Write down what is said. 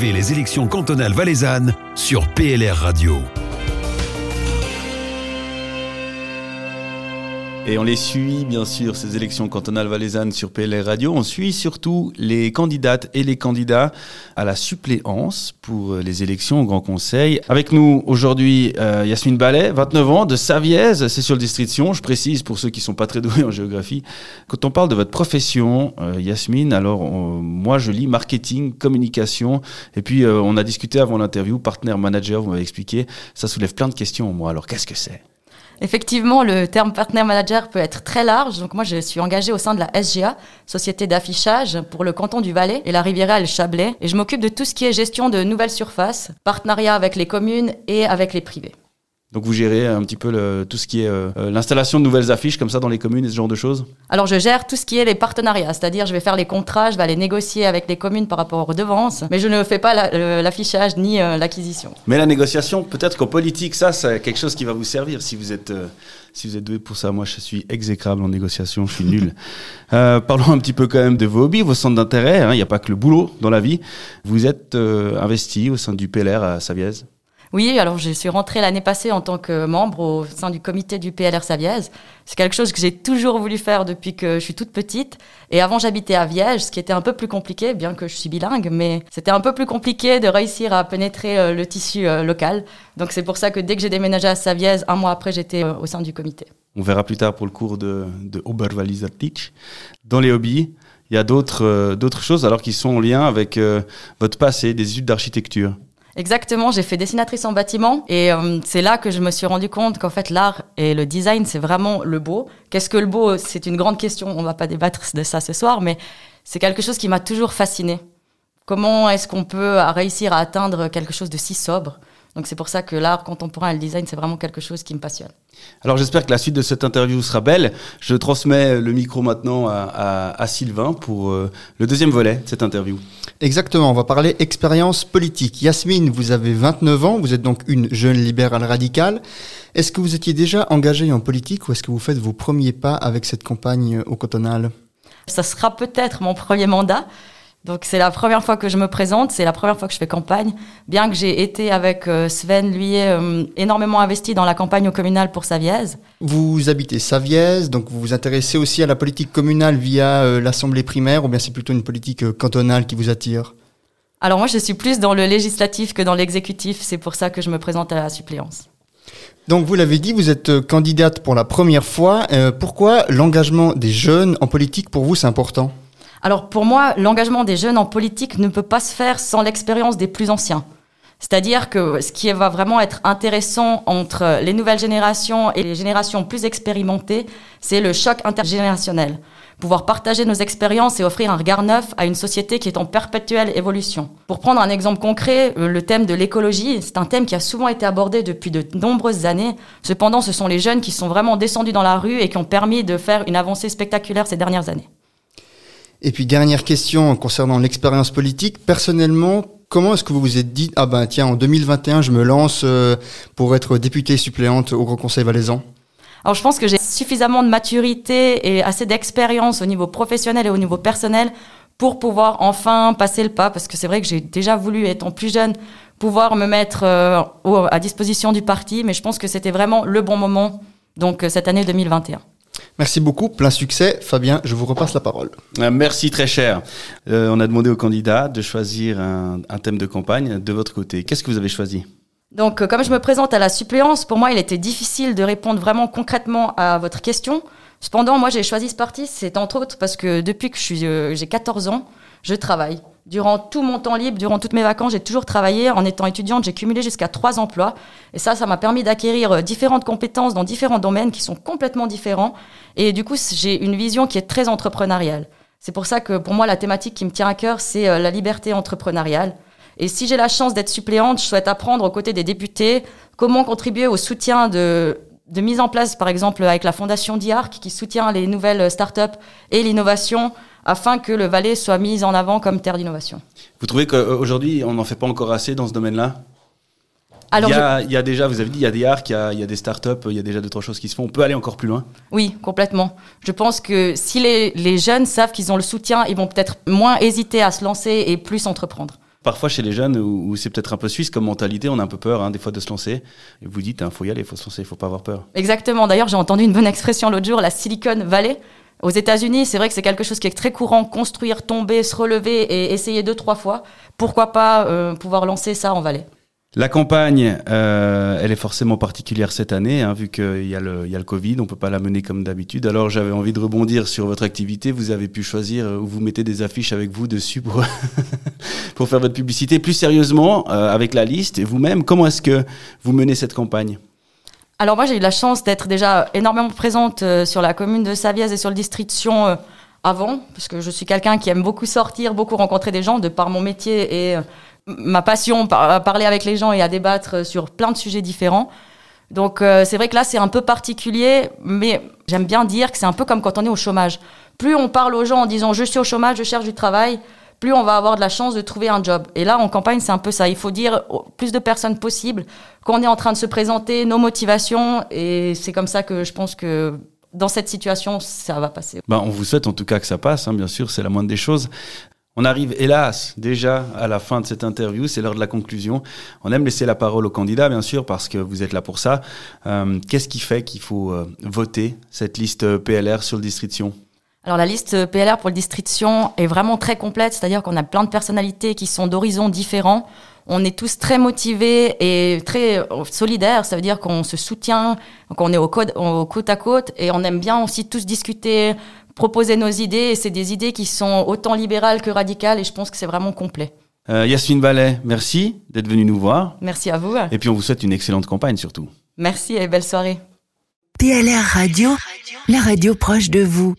Les élections cantonales valaisannes sur PLR Radio. Et on les suit, bien sûr, ces élections cantonales valaisannes sur PLR Radio. On suit surtout les candidates et les candidats à la suppléance pour les élections au Grand Conseil. Avec nous aujourd'hui, euh, Yasmine Ballet, 29 ans, de Saviez, c'est sur le district Sion. Je précise pour ceux qui sont pas très doués en géographie. Quand on parle de votre profession, euh, Yasmine, alors moi je lis marketing, communication, et puis euh, on a discuté avant l'interview, partenaire manager, vous m'avez expliqué, ça soulève plein de questions. Moi, alors qu'est-ce que c'est? Effectivement, le terme partenaire manager peut être très large. Donc moi, je suis engagée au sein de la SGA, Société d'affichage pour le canton du Valais et la le Chablais. Et je m'occupe de tout ce qui est gestion de nouvelles surfaces, partenariat avec les communes et avec les privés. Donc vous gérez un petit peu le, tout ce qui est euh, euh, l'installation de nouvelles affiches comme ça dans les communes et ce genre de choses? Alors je gère tout ce qui est les partenariats, c'est-à-dire je vais faire les contrats, je vais aller négocier avec les communes par rapport aux redevances, mais je ne fais pas l'affichage ni euh, l'acquisition. Mais la négociation, peut-être qu'en politique, ça c'est quelque chose qui va vous servir si vous êtes... si vous êtes doué pour ça, moi je suis exécrable en négociation, je suis nul. parlons un petit peu quand même de vos hobbies, vos centres d'intérêt. Hein. Il n'y a pas que le boulot dans la vie. Vous êtes investi au sein du PLR à Saviez? Oui, alors je suis rentrée l'année passée en tant que membre au sein du comité du PLR Saviez. C'est quelque chose que j'ai toujours voulu faire depuis que je suis toute petite. Et avant, j'habitais à Viège, ce qui était un peu plus compliqué, bien que je suis bilingue, mais c'était un peu plus compliqué de réussir à pénétrer euh, le tissu euh, local. Donc c'est pour ça que dès que j'ai déménagé à Saviez, un mois après, j'étais euh, au sein du comité. On verra plus tard pour le cours de, de Oberwalisertich. Dans les hobbies, il y a d'autres choses alors qui sont en lien avec votre passé, des études d'architecture. Exactement, j'ai fait dessinatrice en bâtiment et euh, c'est là que je me suis rendu compte qu'en fait l'art et le design c'est vraiment le beau. Qu'est-ce que le beau C'est une grande question, on va pas débattre de ça ce soir, mais c'est quelque chose qui m'a toujours fasciné. Comment est-ce qu'on peut réussir à atteindre quelque chose de si sobre? Donc c'est pour ça que l'art contemporain et le design, c'est vraiment quelque chose qui me passionne. Alors j'espère que la suite de cette interview sera belle. Je transmets le micro maintenant à, Sylvain pour euh, le deuxième volet de cette interview. Exactement, on va parler expérience politique. Yasmine, vous avez 29 ans, vous êtes donc une jeune libérale radicale. Est-ce que vous étiez déjà engagée en politique ou est-ce que vous faites vos premiers pas avec cette campagne au cotonal Ça sera peut-être mon premier mandat. Donc c'est la première fois que je me présente, c'est la première fois que je fais campagne, bien que j'ai été avec euh, Sven, lui, euh, énormément investi dans la campagne au communal pour Saviez. Vous habitez Saviez, donc vous vous intéressez aussi à la politique communale via euh, l'assemblée primaire, ou bien c'est plutôt une politique cantonale qui vous attire? Alors moi je suis plus dans le législatif que dans l'exécutif, c'est pour ça que je me présente à la suppléance. Donc vous l'avez dit, vous êtes candidate pour la première fois. pourquoi l'engagement des jeunes en politique pour vous c'est important? Alors pour moi, l'engagement des jeunes en politique ne peut pas se faire sans l'expérience des plus anciens. C'est-à-dire que ce qui va vraiment être intéressant entre les nouvelles générations et les générations plus expérimentées, c'est le choc intergénérationnel. Pouvoir partager nos expériences et offrir un regard neuf à une société qui est en perpétuelle évolution. Pour prendre un exemple concret, euh, le thème de l'écologie, c'est un thème qui a souvent été abordé depuis de nombreuses années. Cependant, ce sont les jeunes qui sont vraiment descendus dans la rue et qui ont permis de faire une avancée spectaculaire ces dernières années. Et puis dernière question concernant l'expérience politique. Personnellement, comment est-ce que vous vous êtes dit ah ben tiens en 2021 je me lance euh, pour être députée suppléante au Grand Conseil valaisan? Alors je pense que j'ai suffisamment de maturité et assez d'expérience au niveau professionnel et au niveau personnel pour pouvoir enfin passer le pas parce que c'est vrai que j'ai déjà voulu étant plus jeune pouvoir me mettre euh, à disposition du parti mais je pense que c'était vraiment le bon moment donc euh, cette année 2021. Merci beaucoup, plein succès. Fabien, je vous repasse la parole. Euh, merci très cher. Euh, on a demandé aux candidats de choisir un, thème de campagne de votre côté. Qu'est-ce que vous avez choisi? Donc, euh, comme je me présente à la suppléance, pour moi, il était difficile de répondre vraiment concrètement à votre question. Cependant, moi, j'ai choisi ce parti, c'est entre autres parce que depuis que j'ai 14 ans, je travaille. Durant tout mon temps libre, durant toutes mes vacances, j'ai toujours travaillé. En étant étudiante, j'ai cumulé jusqu'à trois emplois. Et ça, ça m'a permis d'acquérir euh, différentes compétences dans différents domaines qui sont complètement différents. Et du coup, j'ai une vision qui est très entrepreneuriale. C'est pour ça que pour moi, la thématique qui me tient à cœur, c'est euh, la liberté entrepreneuriale. Et si j'ai la chance d'être suppléante, je souhaite apprendre aux côtés des députés comment contribuer au soutien de, de mise en place, par exemple, avec la fondation DIARC, qui soutient les nouvelles startups et l'innovation afin que le Valais soit mis en avant comme terre d'innovation. Vous trouvez qu'aujourd'hui, on n'en fait pas encore assez dans ce domaine-là? Alors il, y a, déjà, vous avez dit, il y a des arcs, il y a, des startups, il y a déjà deux, trois choses qui se font. On peut aller encore plus loin? Oui, complètement. Je pense que si les, les jeunes savent qu'ils ont le soutien, ils vont peut-être moins hésiter à se lancer et plus entreprendre. Parfois chez les jeunes, où, c'est peut-être un peu suisse comme mentalité, on a un peu peur hein, des fois de se lancer. Et vous dites, il hein, faut y aller, il faut se lancer, il faut pas avoir peur. Exactement. D'ailleurs, j'ai entendu une bonne expression l'autre jour, la Silicon Valley. Aux États-Unis, c'est vrai que c'est quelque chose qui est très courant, construire, tomber, se relever et essayer deux, trois fois. Pourquoi pas euh, pouvoir lancer ça en Valais la campagne, euh, elle est forcément particulière cette année, hein, vu qu'il y, a le, Covid, on peut pas la mener comme d'habitude. Alors j'avais envie de rebondir sur votre activité. Vous avez pu choisir où vous mettez des affiches avec vous dessus pour, faire votre publicité. Plus sérieusement, euh, avec la liste et vous-même, comment est-ce que vous menez cette campagne? Alors moi j'ai eu la chance d'être déjà énormément présente euh, sur la commune de Saviez et sur le district Sion avant, parce que je suis quelqu'un qui aime beaucoup sortir, beaucoup rencontrer des gens de par mon métier et ma passion à parler avec les gens et à débattre sur plein de sujets différents. Donc euh, c'est vrai que là c'est un peu particulier, mais j'aime bien dire que c'est un peu comme quand on est au chômage. Plus on parle aux gens en disant je suis au chômage, je cherche du travail, plus on va avoir de la chance de trouver un job. Et là en campagne c'est un peu ça. Il faut dire au plus de personnes possible qu'on est en train de se présenter, nos motivations, et c'est comme ça que je pense que dans cette situation, ça va passer. Ben, on vous souhaite en tout cas que ça passe, hein, bien sûr, c'est la moindre des choses. On arrive hélas déjà à la fin de cette interview, c'est l'heure de la conclusion. On aime laisser la parole aux candidats, bien sûr, parce que vous êtes là pour ça. Euh, qu'est-ce qui fait qu'il faut euh, voter cette liste PLR sur le district alors la liste PLR pour le district est vraiment très complète, c'est-à-dire qu'on a plein de personnalités qui sont d'horizons différents. On est tous très motivés et très euh, solidaires, ça veut dire qu'on se soutient, qu'on est au, au côte à côte et on aime bien aussi tous discuter, proposer nos idées. Et c'est des idées qui sont autant libérales que radicales. Et je pense que c'est vraiment complet. Euh, Yasmine Ballet, merci d'être venue nous voir. Merci à vous. Et puis on vous souhaite une excellente campagne surtout. Merci et belle soirée. PLR Radio, la radio proche de vous.